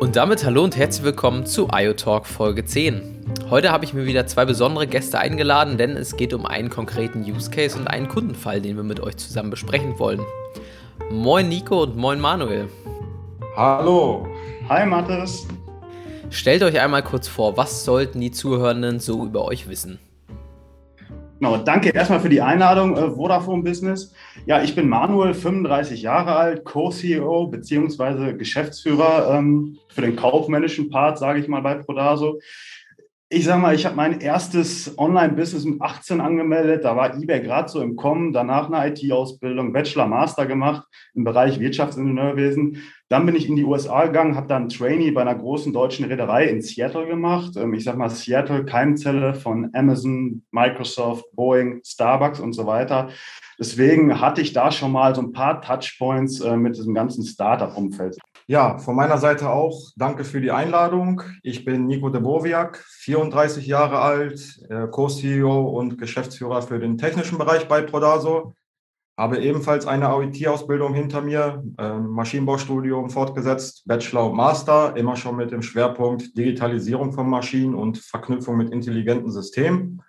Und damit hallo und herzlich willkommen zu IoTalk Folge 10. Heute habe ich mir wieder zwei besondere Gäste eingeladen, denn es geht um einen konkreten Use Case und einen Kundenfall, den wir mit euch zusammen besprechen wollen. Moin Nico und moin Manuel. Hallo. Hi Mathis. Stellt euch einmal kurz vor, was sollten die Zuhörenden so über euch wissen? Genau, danke erstmal für die Einladung, äh, Vodafone Business. Ja, ich bin Manuel, 35 Jahre alt, Co-CEO bzw. Geschäftsführer ähm, für den kaufmännischen Part, sage ich mal, bei Prodaso. Ich sage mal, ich habe mein erstes Online-Business mit 18 angemeldet. Da war eBay gerade so im Kommen. Danach eine IT-Ausbildung, Bachelor, Master gemacht im Bereich Wirtschaftsingenieurwesen. Dann bin ich in die USA gegangen, habe dann Trainee bei einer großen deutschen Reederei in Seattle gemacht. Ähm, ich sage mal, Seattle, Keimzelle von Amazon, Microsoft, Boeing, Starbucks und so weiter. Deswegen hatte ich da schon mal so ein paar Touchpoints äh, mit diesem ganzen Startup-Umfeld. Ja, von meiner Seite auch danke für die Einladung. Ich bin Nico de Boviak, 34 Jahre alt, äh, Co-CEO und Geschäftsführer für den technischen Bereich bei Prodaso. Habe ebenfalls eine IT-Ausbildung hinter mir, ähm, Maschinenbaustudium fortgesetzt, Bachelor und Master, immer schon mit dem Schwerpunkt Digitalisierung von Maschinen und Verknüpfung mit intelligenten Systemen.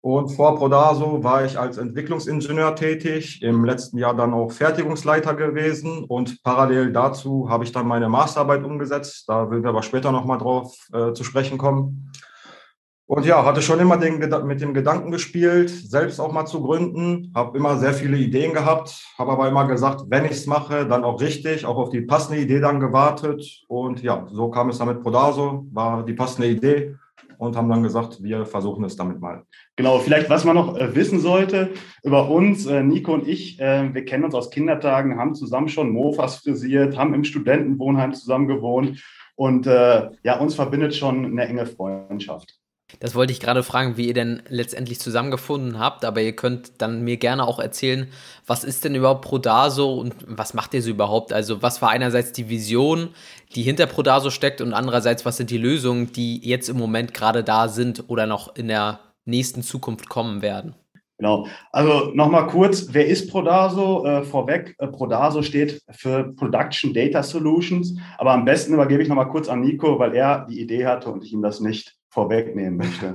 Und vor Prodaso war ich als Entwicklungsingenieur tätig, im letzten Jahr dann auch Fertigungsleiter gewesen und parallel dazu habe ich dann meine Masterarbeit umgesetzt. Da will wir aber später nochmal drauf äh, zu sprechen kommen. Und ja, hatte schon immer den, mit dem Gedanken gespielt, selbst auch mal zu gründen. Habe immer sehr viele Ideen gehabt, habe aber immer gesagt, wenn ich es mache, dann auch richtig, auch auf die passende Idee dann gewartet. Und ja, so kam es dann mit Prodaso, war die passende Idee und haben dann gesagt, wir versuchen es damit mal. Genau, vielleicht was man noch äh, wissen sollte über uns, äh, Nico und ich, äh, wir kennen uns aus Kindertagen, haben zusammen schon Mofas frisiert, haben im Studentenwohnheim zusammen gewohnt und ja, uns verbindet schon eine enge Freundschaft. Das wollte ich gerade fragen, wie ihr denn letztendlich zusammengefunden habt, aber ihr könnt dann mir gerne auch erzählen, was ist denn überhaupt Prodaso und was macht ihr so überhaupt? Also was war einerseits die Vision, die hinter Prodaso steckt und andererseits, was sind die Lösungen, die jetzt im Moment gerade da sind oder noch in der nächsten Zukunft kommen werden? Genau. Also nochmal kurz, wer ist Prodaso? Äh, vorweg, äh, Prodaso steht für Production Data Solutions, aber am besten übergebe ich nochmal kurz an Nico, weil er die Idee hatte und ich ihm das nicht vorwegnehmen möchte.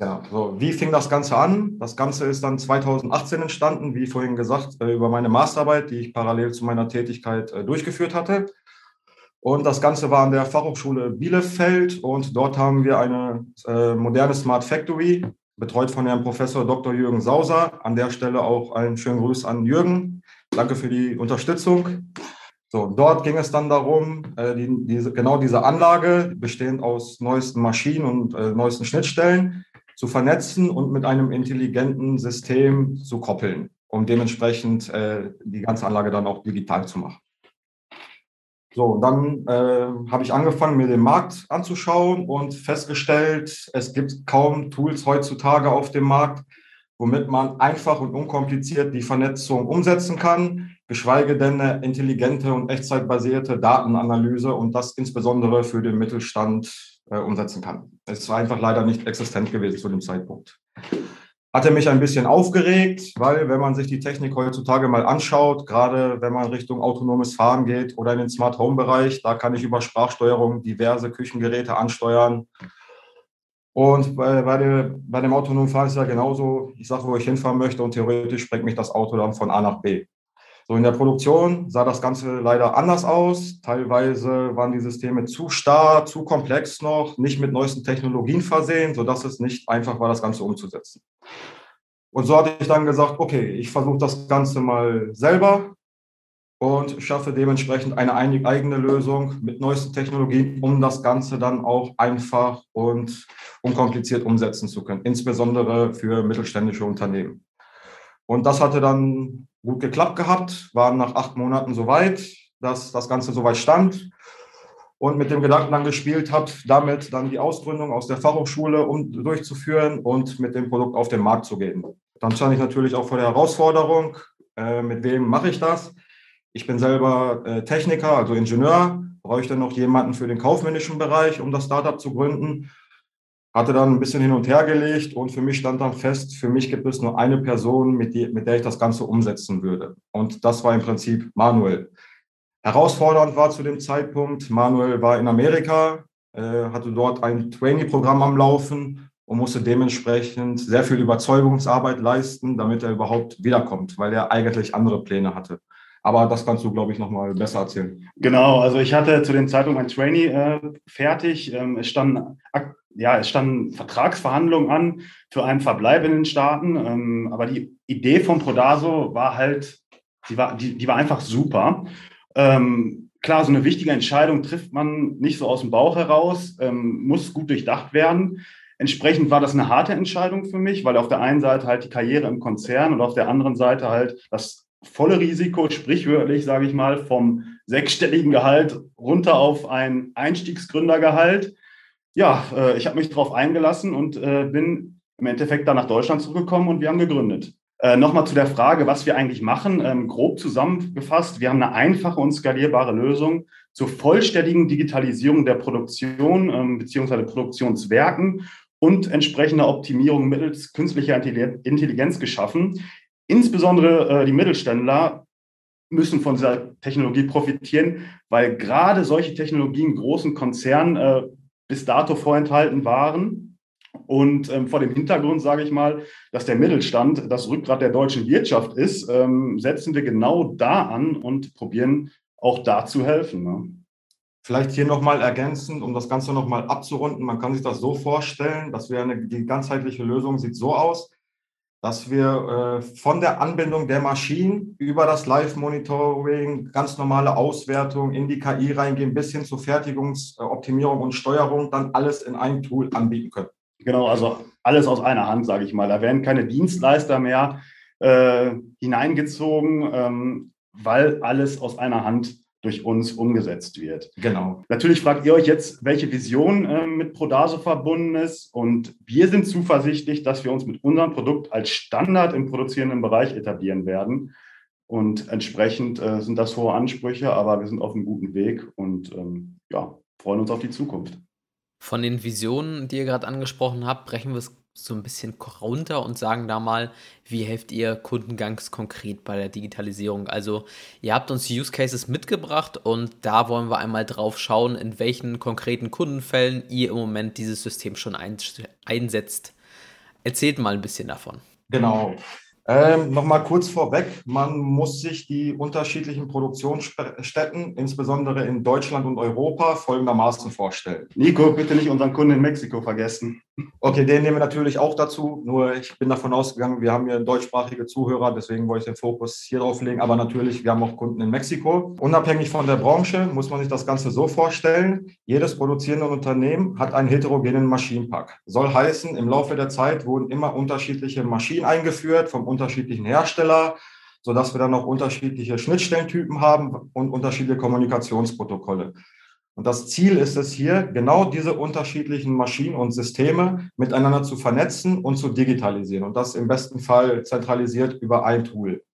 Ja, so, wie fing das Ganze an? Das Ganze ist dann 2018 entstanden, wie vorhin gesagt, äh, über meine Masterarbeit, die ich parallel zu meiner Tätigkeit äh, durchgeführt hatte. Und das Ganze war an der Fachhochschule Bielefeld und dort haben wir eine äh, moderne Smart Factory, betreut von Herrn Professor Dr. Jürgen Sauser. An der Stelle auch einen schönen Gruß an Jürgen. Danke für die Unterstützung. So, dort ging es dann darum, äh, die, diese, genau diese Anlage, bestehend aus neuesten Maschinen und äh, neuesten Schnittstellen, zu vernetzen und mit einem intelligenten System zu koppeln, um dementsprechend äh, die ganze Anlage dann auch digital zu machen. So, dann äh, habe ich angefangen, mir den Markt anzuschauen und festgestellt, es gibt kaum Tools heutzutage auf dem Markt, womit man einfach und unkompliziert die Vernetzung umsetzen kann, geschweige denn eine intelligente und echtzeitbasierte Datenanalyse und das insbesondere für den Mittelstand äh, umsetzen kann. Es war einfach leider nicht existent gewesen zu dem Zeitpunkt. Hatte mich ein bisschen aufgeregt, weil wenn man sich die Technik heutzutage mal anschaut, gerade wenn man Richtung autonomes Fahren geht oder in den Smart Home Bereich, da kann ich über Sprachsteuerung diverse Küchengeräte ansteuern. Und bei, bei, der, bei dem autonomen Fahren ist ja genauso, ich sage, wo ich hinfahren möchte und theoretisch bringt mich das Auto dann von A nach B. So in der Produktion sah das Ganze leider anders aus. Teilweise waren die Systeme zu starr, zu komplex noch, nicht mit neuesten Technologien versehen, sodass es nicht einfach war, das Ganze umzusetzen. Und so hatte ich dann gesagt, okay, ich versuche das Ganze mal selber und schaffe dementsprechend eine eigene Lösung mit neuesten Technologien, um das Ganze dann auch einfach und unkompliziert umsetzen zu können, insbesondere für mittelständische Unternehmen. Und das hatte dann gut geklappt gehabt, waren nach acht Monaten soweit, dass das Ganze soweit stand und mit dem Gedanken dann gespielt habe, damit dann die Ausgründung aus der Fachhochschule um, durchzuführen und mit dem Produkt auf den Markt zu gehen. Dann stand ich natürlich auch vor der Herausforderung, äh, mit wem mache ich das? Ich bin selber äh, Techniker, also Ingenieur, bräuchte noch jemanden für den kaufmännischen Bereich, um das Startup zu gründen. hatte dann ein bisschen hin und her gelegt und für mich stand dann fest, für mich gibt es nur eine Person, mit, die, mit der ich das Ganze umsetzen würde. Und das war im Prinzip Manuel. Herausfordernd war zu dem Zeitpunkt, Manuel war in Amerika, äh, hatte dort ein Trainee-Programm am Laufen und musste dementsprechend sehr viel Überzeugungsarbeit leisten, damit er überhaupt wiederkommt, weil er eigentlich andere Pläne hatte. Aber das kannst du, glaube ich, nochmal besser erzählen. Genau, also ich hatte zu dem Zeitpunkt mein Trainee äh, fertig. Ähm, es standen ja, es Vertragsverhandlungen an für einen Verbleib in den Staaten. Ähm, aber die Idee von Prodaso war halt, die war, die, die war einfach super. Ähm, klar, so eine wichtige Entscheidung trifft man nicht so aus dem Bauch heraus, ähm, muss gut durchdacht werden. Entsprechend war das eine harte Entscheidung für mich, weil auf der einen Seite halt die Karriere im Konzern und auf der anderen Seite halt das volle Risiko, sprichwörtlich, sage ich mal, vom sechsstelligen Gehalt runter auf ein Einstiegsgründergehalt ja, äh, ich habe mich darauf eingelassen und äh, bin im Endeffekt dann nach Deutschland zurückgekommen und wir haben gegründet. Äh, Nochmal zu der Frage, was wir eigentlich machen. Ähm, grob zusammengefasst, wir haben eine einfache und skalierbare Lösung zur vollständigen Digitalisierung der Produktion ähm, bzw. Produktionswerken und entsprechender Optimierung mittels künstlicher Intelligenz geschaffen. Insbesondere äh, die Mittelständler müssen von dieser Technologie profitieren, weil gerade solche Technologien großen Konzernen äh, bis dato vorenthalten waren. Und ähm, vor dem Hintergrund, sage ich mal, dass der Mittelstand das Rückgrat der deutschen Wirtschaft ist, ähm, setzen wir genau da an und probieren auch da zu helfen. Ne? Vielleicht hier nochmal ergänzend, um das Ganze nochmal abzurunden. Man kann sich das so vorstellen, dass wir eine, die ganzheitliche Lösung sieht so aus, dass wir äh, von der Anbindung der Maschinen über das Live-Monitoring, ganz normale Auswertung in die KI reingehen, bis hin zur Fertigungsoptimierung und Steuerung, dann alles in ein Tool anbieten können. Genau, also alles aus einer Hand, sage ich mal. Da werden keine Dienstleister mehr äh, hineingezogen, ähm, weil alles aus einer Hand durch uns umgesetzt wird. Genau. Natürlich fragt ihr euch jetzt, welche Vision äh, mit Prodaso verbunden ist. Und wir sind zuversichtlich, dass wir uns mit unserem Produkt als Standard im produzierenden Bereich etablieren werden. Und entsprechend äh, sind das hohe Ansprüche, aber wir sind auf einem guten Weg und ähm, ja, freuen uns auf die Zukunft. Von den Visionen, die ihr gerade angesprochen habt, brechen wir es so ein bisschen runter und sagen da mal, wie helft ihr Kunden ganz konkret bei der Digitalisierung? Also ihr habt uns Use Cases mitgebracht und da wollen wir einmal drauf schauen, in welchen konkreten Kundenfällen ihr im Moment dieses System schon einsetzt. Erzählt mal ein bisschen davon. Genau. Ähm, Nochmal kurz vorweg, man muss sich die unterschiedlichen Produktionsstätten, insbesondere in Deutschland und Europa, folgendermaßen vorstellen. Nico, bitte nicht unseren Kunden in Mexiko vergessen. Okay, den nehmen wir natürlich auch dazu, nur ich bin davon ausgegangen, wir haben hier deutschsprachige Zuhörer, deswegen wollte ich den Fokus hier drauf legen, aber natürlich, wir haben auch Kunden in Mexiko. Unabhängig von der Branche muss man sich das Ganze so vorstellen, jedes produzierende Unternehmen hat einen heterogenen Maschinenpark. Soll heißen, im Laufe der Zeit wurden immer unterschiedliche Maschinen eingeführt vom unterschiedlichen Hersteller, sodass wir dann noch unterschiedliche Schnittstellentypen haben und unterschiedliche Kommunikationsprotokolle. Und das Ziel ist es hier, genau diese unterschiedlichen Maschinen und Systeme miteinander zu vernetzen und zu digitalisieren. Und das im besten Fall zentralisiert über ein Tool.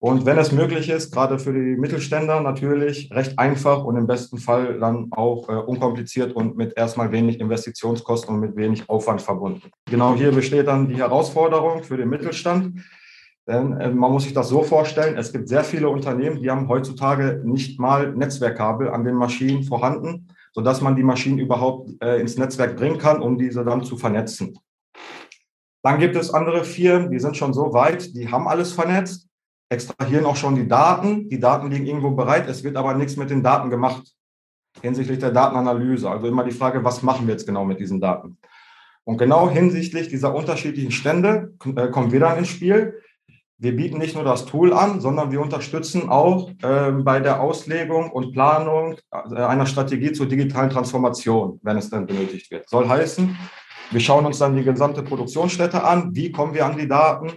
Und wenn es möglich ist, gerade für die Mittelständler natürlich recht einfach und im besten Fall dann auch äh, unkompliziert und mit erstmal wenig Investitionskosten und mit wenig Aufwand verbunden. Genau hier besteht dann die Herausforderung für den Mittelstand. Denn äh, man muss sich das so vorstellen, es gibt sehr viele Unternehmen, die haben heutzutage nicht mal Netzwerkkabel an den Maschinen vorhanden, sodass man die Maschinen überhaupt äh, ins Netzwerk bringen kann, um diese dann zu vernetzen. Dann gibt es andere Firmen, die sind schon so weit, die haben alles vernetzt, extrahieren auch schon die Daten. Die Daten liegen irgendwo bereit, es wird aber nichts mit den Daten gemacht hinsichtlich der Datenanalyse. Also immer die Frage, was machen wir jetzt genau mit diesen Daten? Und genau hinsichtlich dieser unterschiedlichen Stände äh, kommen wir dann ins Spiel. Wir bieten nicht nur das Tool an, sondern wir unterstützen auch äh, bei der Auslegung und Planung äh, einer Strategie zur digitalen Transformation, wenn es dann benötigt wird. Soll heißen, wir schauen uns dann die gesamte Produktionsstätte an. Wie kommen wir an die Daten?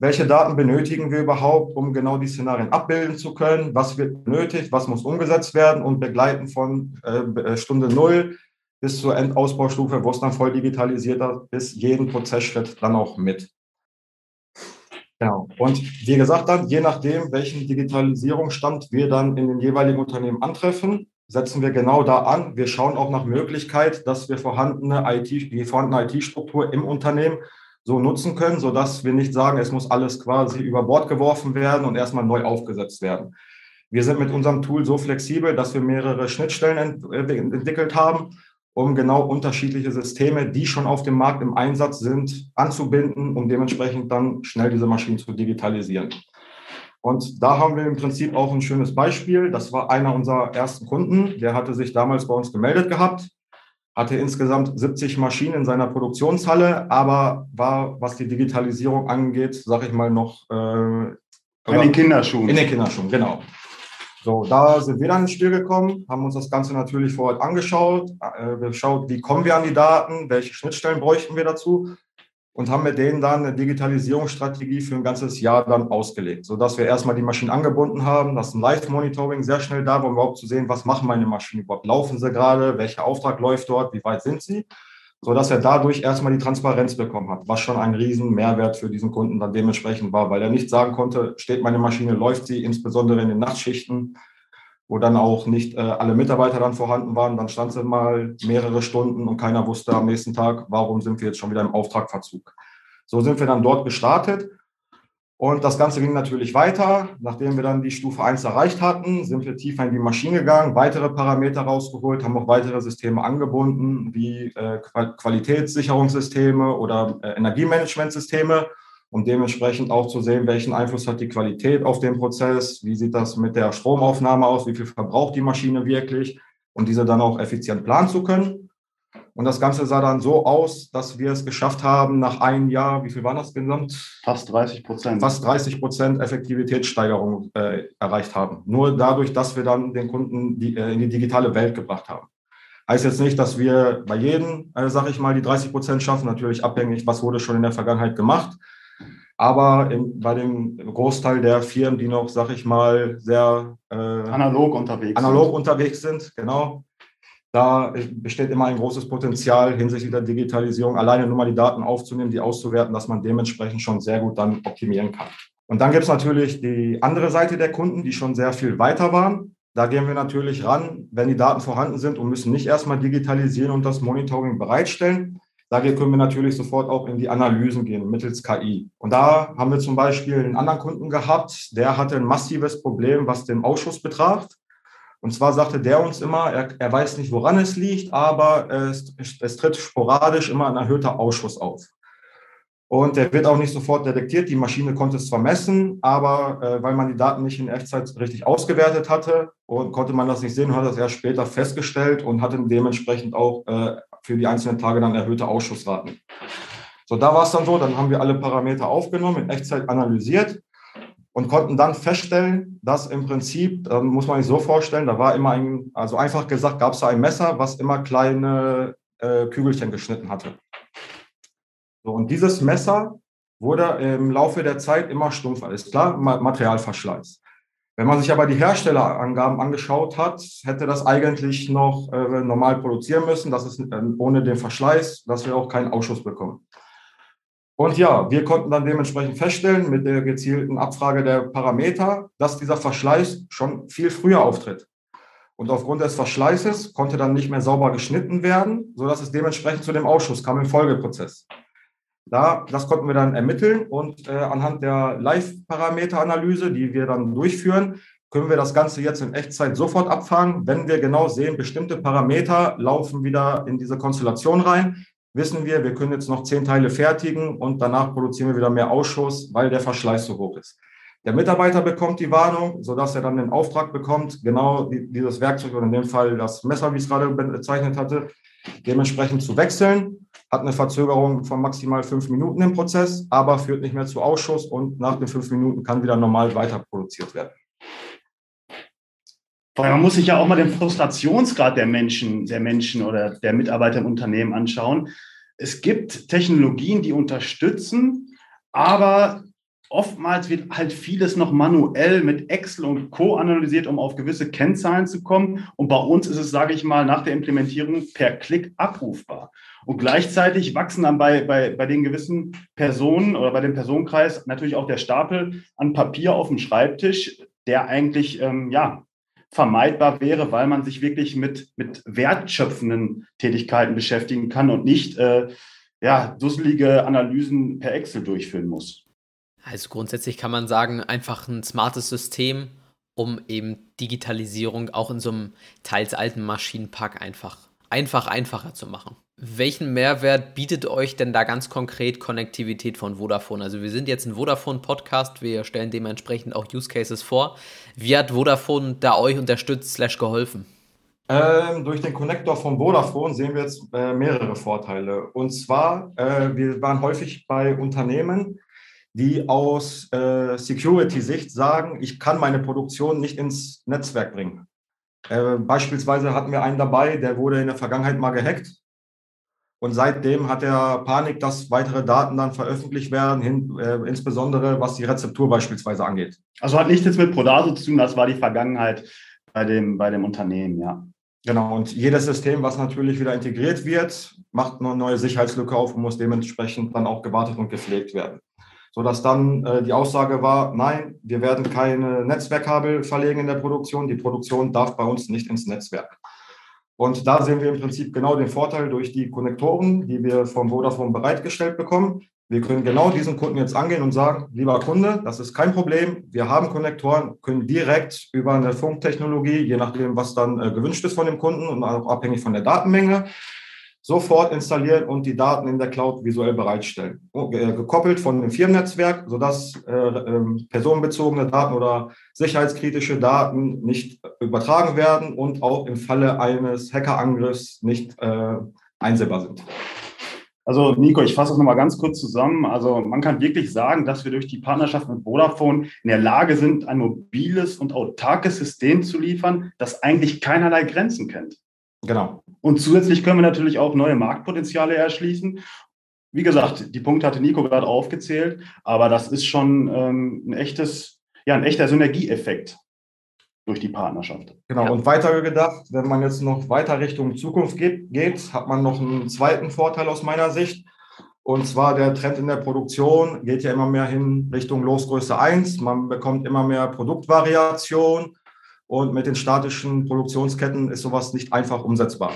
welche Daten benötigen wir überhaupt, um genau die Szenarien abbilden zu können, was wird benötigt, was muss umgesetzt werden und begleiten von äh, äh Stunde Null bis zur Endausbaustufe, wo es dann voll digitalisiert ist, jeden Prozessschritt dann auch mit. Genau. Und wie gesagt dann, je nachdem, welchen Digitalisierungsstand wir dann in den jeweiligen Unternehmen antreffen, setzen wir genau da an. Wir schauen auch nach Möglichkeit, dass wir vorhandene IT, die vorhandene IT-Struktur im Unternehmen so nutzen können, sodass wir nicht sagen, es muss alles quasi über Bord geworfen werden und erstmal neu aufgesetzt werden. Wir sind mit unserem Tool so flexibel, dass wir mehrere Schnittstellen ent äh, entwickelt haben, um genau unterschiedliche Systeme, die schon auf dem Markt im Einsatz sind, anzubinden, um dementsprechend dann schnell diese Maschinen zu digitalisieren. Und da haben wir im Prinzip auch ein schönes Beispiel. Das war einer unserer ersten Kunden. Der hatte sich damals bei uns gemeldet gehabt, hatte insgesamt 70 Maschinen in seiner Produktionshalle, aber war, was die Digitalisierung angeht, sage ich mal, noch äh, in den Kinderschuhen. In den Kinderschuhen, genau. So, da sind wir dann ins Spiel gekommen, haben uns das Ganze natürlich vor Ort angeschaut, äh, geschaut, wie kommen wir an die Daten, welche Schnittstellen bräuchten wir dazu und haben mit denen dann eine Digitalisierungsstrategie für ein ganzes Jahr dann ausgelegt, sodass wir erstmal die Maschinen angebunden haben, das Live-Monitoring sehr schnell da war, um überhaupt zu sehen, was machen meine Maschinen überhaupt, laufen sie gerade, welcher Auftrag läuft dort, wie weit sind sie, sodass er dadurch erstmal die Transparenz bekommen hat, was schon ein riesen Mehrwert für diesen Kunden dann dementsprechend war, weil er nicht sagen konnte, steht meine Maschine, läuft sie, insbesondere in den Nachtschichten, wo dann auch nicht äh, alle Mitarbeiter dann vorhanden waren. Dann stand sie mal mehrere Stunden und keiner wusste am nächsten Tag, warum sind wir jetzt schon wieder im Auftragverzug. So sind wir dann dort gestartet. Und das Ganze ging natürlich weiter. Nachdem wir dann die Stufe 1 erreicht hatten, sind wir tiefer in die Maschine gegangen, weitere Parameter rausgeholt, haben auch weitere Systeme angebunden, wie äh, Qualitätssicherungssysteme oder äh, Energiemanagementsysteme um dementsprechend auch zu sehen, welchen Einfluss hat die Qualität auf den Prozess, wie sieht das mit der Stromaufnahme aus, wie viel verbraucht die Maschine wirklich und diese dann auch effizient planen zu können. Und das Ganze sah dann so aus, dass wir es geschafft haben, nach einem Jahr, wie viel waren das gesamt? Fast 30 Prozent. Fast 30 Prozent Effektivitätssteigerung äh, erreicht haben. Nur dadurch, dass wir dann den Kunden die, äh, in die digitale Welt gebracht haben. Heißt jetzt nicht, dass wir bei jedem, äh, sage ich mal, die 30 Prozent schaffen. Natürlich abhängig, was wurde schon in der Vergangenheit gemacht. Aber im, bei dem Großteil der Firmen, die noch, sag ich mal, sehr äh, analog unterwegs analog sind. unterwegs sind, genau, da besteht immer ein großes Potenzial hinsichtlich der Digitalisierung, alleine nur mal die Daten aufzunehmen, die auszuwerten, dass man dementsprechend schon sehr gut dann optimieren kann. Und dann gibt es natürlich die andere Seite der Kunden, die schon sehr viel weiter waren. Da gehen wir natürlich ran, wenn die Daten vorhanden sind und müssen nicht erstmal digitalisieren und das Monitoring bereitstellen, da können wir natürlich sofort auch in die Analysen gehen mittels KI. Und da haben wir zum Beispiel einen anderen Kunden gehabt, der hatte ein massives Problem, was den Ausschuss betraf. Und zwar sagte der uns immer, er, er weiß nicht, woran es liegt, aber es, es tritt sporadisch immer ein erhöhter Ausschuss auf. Und der wird auch nicht sofort detektiert. Die Maschine konnte es zwar messen, aber äh, weil man die Daten nicht in Echtzeit richtig ausgewertet hatte, und konnte man das nicht sehen, hat das erst später festgestellt und hatte dementsprechend auch äh, für die einzelnen Tage dann erhöhte Ausschussraten. So, da war es dann so, dann haben wir alle Parameter aufgenommen, in Echtzeit analysiert und konnten dann feststellen, dass im Prinzip, äh, muss man sich so vorstellen, da war immer ein, also einfach gesagt, gab es da ein Messer, was immer kleine äh, Kügelchen geschnitten hatte. So, und dieses Messer wurde im Laufe der Zeit immer stumpfer. Ist klar, Materialverschleiß. Wenn man sich aber die Herstellerangaben angeschaut hat, hätte das eigentlich noch äh, normal produzieren müssen, dass es äh, ohne den Verschleiß, dass wir auch keinen Ausschuss bekommen. Und ja, wir konnten dann dementsprechend feststellen mit der gezielten Abfrage der Parameter, dass dieser Verschleiß schon viel früher auftritt. Und aufgrund des Verschleißes konnte dann nicht mehr sauber geschnitten werden, sodass es dementsprechend zu dem Ausschuss kam im Folgeprozess. Da, das konnten wir dann ermitteln und äh, anhand der Live-Parameter-Analyse, die wir dann durchführen, können wir das Ganze jetzt in Echtzeit sofort abfangen. Wenn wir genau sehen, bestimmte Parameter laufen wieder in diese Konstellation rein, wissen wir, wir können jetzt noch zehn Teile fertigen und danach produzieren wir wieder mehr Ausschuss, weil der Verschleiß so hoch ist. Der Mitarbeiter bekommt die Warnung, sodass er dann den Auftrag bekommt, genau dieses Werkzeug oder in dem Fall das Messer, wie ich es gerade bezeichnet hatte, dementsprechend zu wechseln. Hat eine Verzögerung von maximal fünf Minuten im Prozess, aber führt nicht mehr zu Ausschuss und nach den fünf Minuten kann wieder normal weiter produziert werden. Weil man muss sich ja auch mal den Frustrationsgrad der Menschen, der Menschen oder der Mitarbeiter im Unternehmen anschauen. Es gibt Technologien, die unterstützen, aber oftmals wird halt vieles noch manuell mit Excel und Co. analysiert, um auf gewisse Kennzahlen zu kommen. Und bei uns ist es, sage ich mal, nach der Implementierung per Klick abrufbar. Und gleichzeitig wachsen dann bei, bei, bei den gewissen Personen oder bei dem Personenkreis natürlich auch der Stapel an Papier auf dem Schreibtisch, der eigentlich, ähm, ja, vermeidbar wäre, weil man sich wirklich mit, mit wertschöpfenden Tätigkeiten beschäftigen kann und nicht äh, ja, dusselige Analysen per Excel durchführen muss. Also grundsätzlich kann man sagen, einfach ein smartes System, um eben Digitalisierung auch in so einem teils alten Maschinenpark einfach, einfach einfacher zu machen. Welchen Mehrwert bietet euch denn da ganz konkret Konnektivität von Vodafone? Also wir sind jetzt ein Vodafone-Podcast, wir stellen dementsprechend auch Use Cases vor. Wie hat Vodafone da euch unterstützt slash geholfen? Ähm, durch den Connector von Vodafone sehen wir jetzt äh, mehrere Vorteile. Und zwar, äh, wir waren häufig bei Unternehmen, die aus äh, Security-Sicht sagen, ich kann meine Produktion nicht ins Netzwerk bringen. Äh, beispielsweise hatten wir einen dabei, der wurde in der Vergangenheit mal gehackt. Und seitdem hat er Panik, dass weitere Daten dann veröffentlicht werden, hin, äh, insbesondere was die Rezeptur beispielsweise angeht. Also hat nichts jetzt mit Prodaso zu tun, das war die Vergangenheit bei dem, bei dem Unternehmen, ja. Genau, und jedes System, was natürlich wieder integriert wird, macht eine neue Sicherheitslücke auf und muss dementsprechend dann auch gewartet und gepflegt werden sodass dann äh, die Aussage war, nein, wir werden keine Netzwerkkabel verlegen in der Produktion. Die Produktion darf bei uns nicht ins Netzwerk. Und da sehen wir im Prinzip genau den Vorteil durch die Konnektoren, die wir vom Vodafone bereitgestellt bekommen. Wir können genau diesen Kunden jetzt angehen und sagen, lieber Kunde, das ist kein Problem. Wir haben Konnektoren, können direkt über eine Funktechnologie, je nachdem, was dann äh, gewünscht ist von dem Kunden und auch abhängig von der Datenmenge, sofort installieren und die Daten in der Cloud visuell bereitstellen. Äh, gekoppelt von dem Firmennetzwerk, sodass äh, äh, personenbezogene Daten oder sicherheitskritische Daten nicht übertragen werden und auch im Falle eines Hackerangriffs nicht äh, einsehbar sind. Also Nico, ich fasse das nochmal ganz kurz zusammen. Also man kann wirklich sagen, dass wir durch die Partnerschaft mit Vodafone in der Lage sind, ein mobiles und autarkes System zu liefern, das eigentlich keinerlei Grenzen kennt. Genau. Und zusätzlich können wir natürlich auch neue Marktpotenziale erschließen. Wie gesagt, die Punkte hatte Nico gerade aufgezählt, aber das ist schon ähm, ein echtes, ja, ein echter Synergieeffekt durch die Partnerschaft. Genau, ja. und weiter gedacht, wenn man jetzt noch weiter Richtung Zukunft geht, geht, hat man noch einen zweiten Vorteil aus meiner Sicht. Und zwar der Trend in der Produktion geht ja immer mehr hin Richtung Losgröße 1. Man bekommt immer mehr Produktvariation. Und mit den statischen Produktionsketten ist sowas nicht einfach umsetzbar.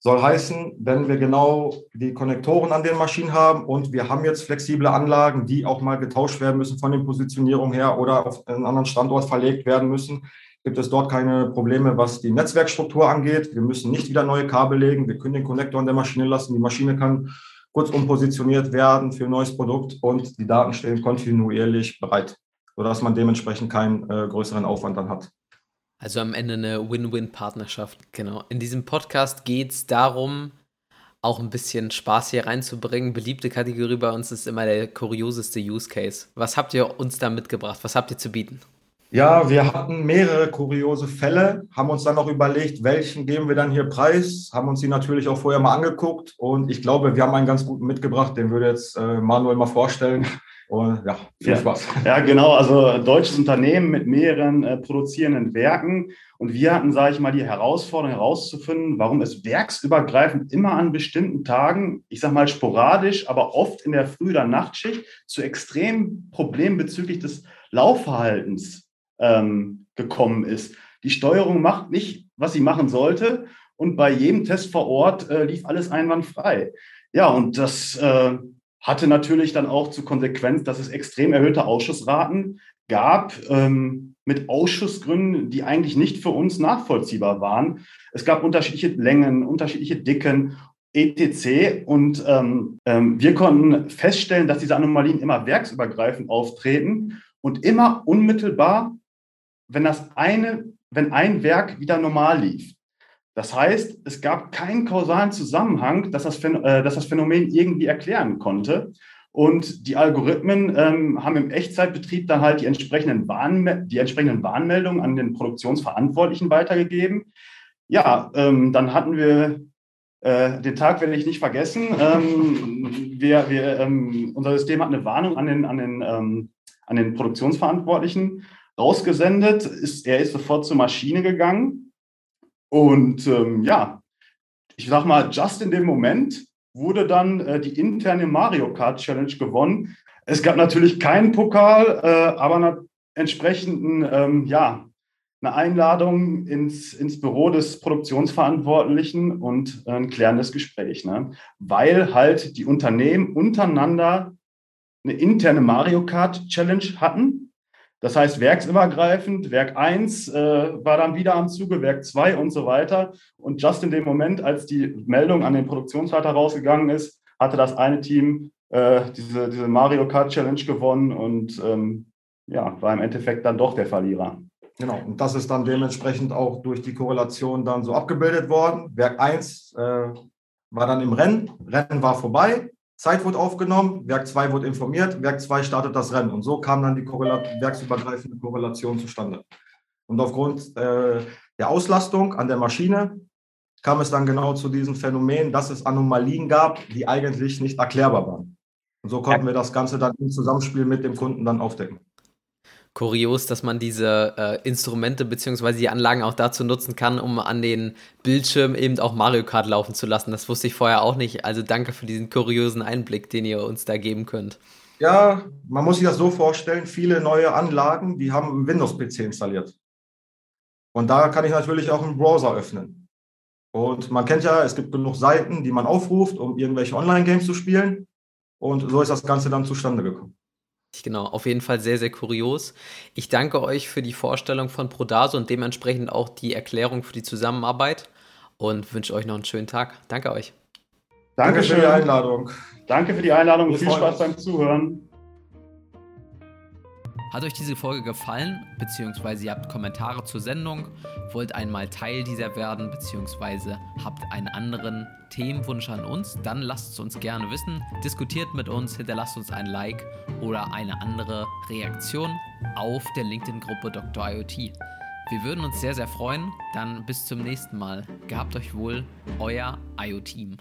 Soll heißen, wenn wir genau die Konnektoren an den Maschinen haben und wir haben jetzt flexible Anlagen, die auch mal getauscht werden müssen von den Positionierungen her oder auf einen anderen Standort verlegt werden müssen, gibt es dort keine Probleme, was die Netzwerkstruktur angeht. Wir müssen nicht wieder neue Kabel legen. Wir können den Konnektor an der Maschine lassen. Die Maschine kann kurz umpositioniert werden für ein neues Produkt und die Daten stehen kontinuierlich bereit, sodass man dementsprechend keinen äh, größeren Aufwand dann hat. Also am Ende eine Win-Win-Partnerschaft, genau. In diesem Podcast geht es darum, auch ein bisschen Spaß hier reinzubringen. Beliebte Kategorie bei uns ist immer der kurioseste Use Case. Was habt ihr uns da mitgebracht? Was habt ihr zu bieten? Ja, wir hatten mehrere kuriose Fälle, haben uns dann noch überlegt, welchen geben wir dann hier preis, haben uns die natürlich auch vorher mal angeguckt und ich glaube, wir haben einen ganz guten mitgebracht, den würde jetzt äh, Manuel mal vorstellen. Und ja, viel ja. Spaß. Ja, genau. Also deutsches Unternehmen mit mehreren äh, produzierenden Werken. Und wir hatten, sage ich mal, die Herausforderung herauszufinden, warum es werksübergreifend immer an bestimmten Tagen, ich sage mal sporadisch, aber oft in der Früh- oder Nachtschicht zu extremen Problemen bezüglich des Laufverhaltens ähm, gekommen ist. Die Steuerung macht nicht, was sie machen sollte. Und bei jedem Test vor Ort äh, lief alles einwandfrei. Ja, und das äh, hatte natürlich dann auch zur Konsequenz, dass es extrem erhöhte Ausschussraten gab ähm, mit Ausschussgründen, die eigentlich nicht für uns nachvollziehbar waren. Es gab unterschiedliche Längen, unterschiedliche Dicken, etc. Und ähm, ähm, wir konnten feststellen, dass diese Anomalien immer werksübergreifend auftreten und immer unmittelbar, wenn das eine, wenn ein Werk wieder normal lief. Das heißt, es gab keinen kausalen Zusammenhang, dass das, äh, dass das Phänomen irgendwie erklären konnte. Und die Algorithmen ähm, haben im Echtzeitbetrieb dann halt die entsprechenden, die entsprechenden Warnmeldungen an den Produktionsverantwortlichen weitergegeben. Ja, ähm, dann hatten wir äh, den Tag werde ich nicht vergessen. Ähm, wir, wir, ähm, unser System hat eine Warnung an den, an den, ähm, an den Produktionsverantwortlichen rausgesendet. Ist, er ist sofort zur Maschine gegangen und ähm, ja, ich sag mal, just in dem Moment wurde dann äh, die interne Mario Kart Challenge gewonnen. Es gab natürlich keinen Pokal, äh, aber einer entsprechenden, ähm, ja, eine Einladung ins, ins Büro des Produktionsverantwortlichen und ein klärendes Gespräch, ne? weil halt die Unternehmen untereinander eine interne Mario Kart Challenge hatten. Das heißt, werksübergreifend, Werk 1 äh, war dann wieder am Zuge, Werk 2 und so weiter. Und just in dem Moment, als die Meldung an den Produktionsleiter rausgegangen ist, hatte das eine Team äh, diese, diese Mario Kart Challenge gewonnen und ähm, ja, war im Endeffekt dann doch der Verlierer. Genau, und das ist dann dementsprechend auch durch die Korrelation dann so abgebildet worden. Werk 1 äh, war dann im Rennen, Rennen war vorbei, Zeit wurde aufgenommen, Werk 2 wurde informiert, Werk 2 startet das Rennen. Und so kam dann die Korrela werksübergreifende Korrelation zustande. Und aufgrund äh, der Auslastung an der Maschine kam es dann genau zu diesem Phänomen, dass es Anomalien gab, die eigentlich nicht erklärbar waren. Und so konnten wir das Ganze dann im Zusammenspiel mit dem Kunden dann aufdecken kurios, dass man diese äh, Instrumente bzw. die Anlagen auch dazu nutzen kann, um an den Bildschirm eben auch Mario Kart laufen zu lassen. Das wusste ich vorher auch nicht. Also danke für diesen kuriosen Einblick, den ihr uns da geben könnt. Ja, man muss sich das so vorstellen, viele neue Anlagen, die haben Windows-PC installiert. Und da kann ich natürlich auch einen Browser öffnen. Und man kennt ja, es gibt genug Seiten, die man aufruft, um irgendwelche Online-Games zu spielen. Und so ist das Ganze dann zustande gekommen. Genau, auf jeden Fall sehr, sehr kurios. Ich danke euch für die Vorstellung von Prodaso und dementsprechend auch die Erklärung für die Zusammenarbeit und wünsche euch noch einen schönen Tag. Danke euch. Danke für die Einladung. Danke für die Einladung. Wir Viel Spaß beim Zuhören. Hat euch diese Folge gefallen, beziehungsweise ihr habt Kommentare zur Sendung, wollt einmal Teil dieser werden, beziehungsweise habt einen anderen Themenwunsch an uns, dann lasst es uns gerne wissen, diskutiert mit uns, hinterlasst uns ein Like oder eine andere Reaktion auf der LinkedIn-Gruppe Dr. IoT. Wir würden uns sehr, sehr freuen. Dann bis zum nächsten Mal. Gehabt euch wohl, euer IoT-Team.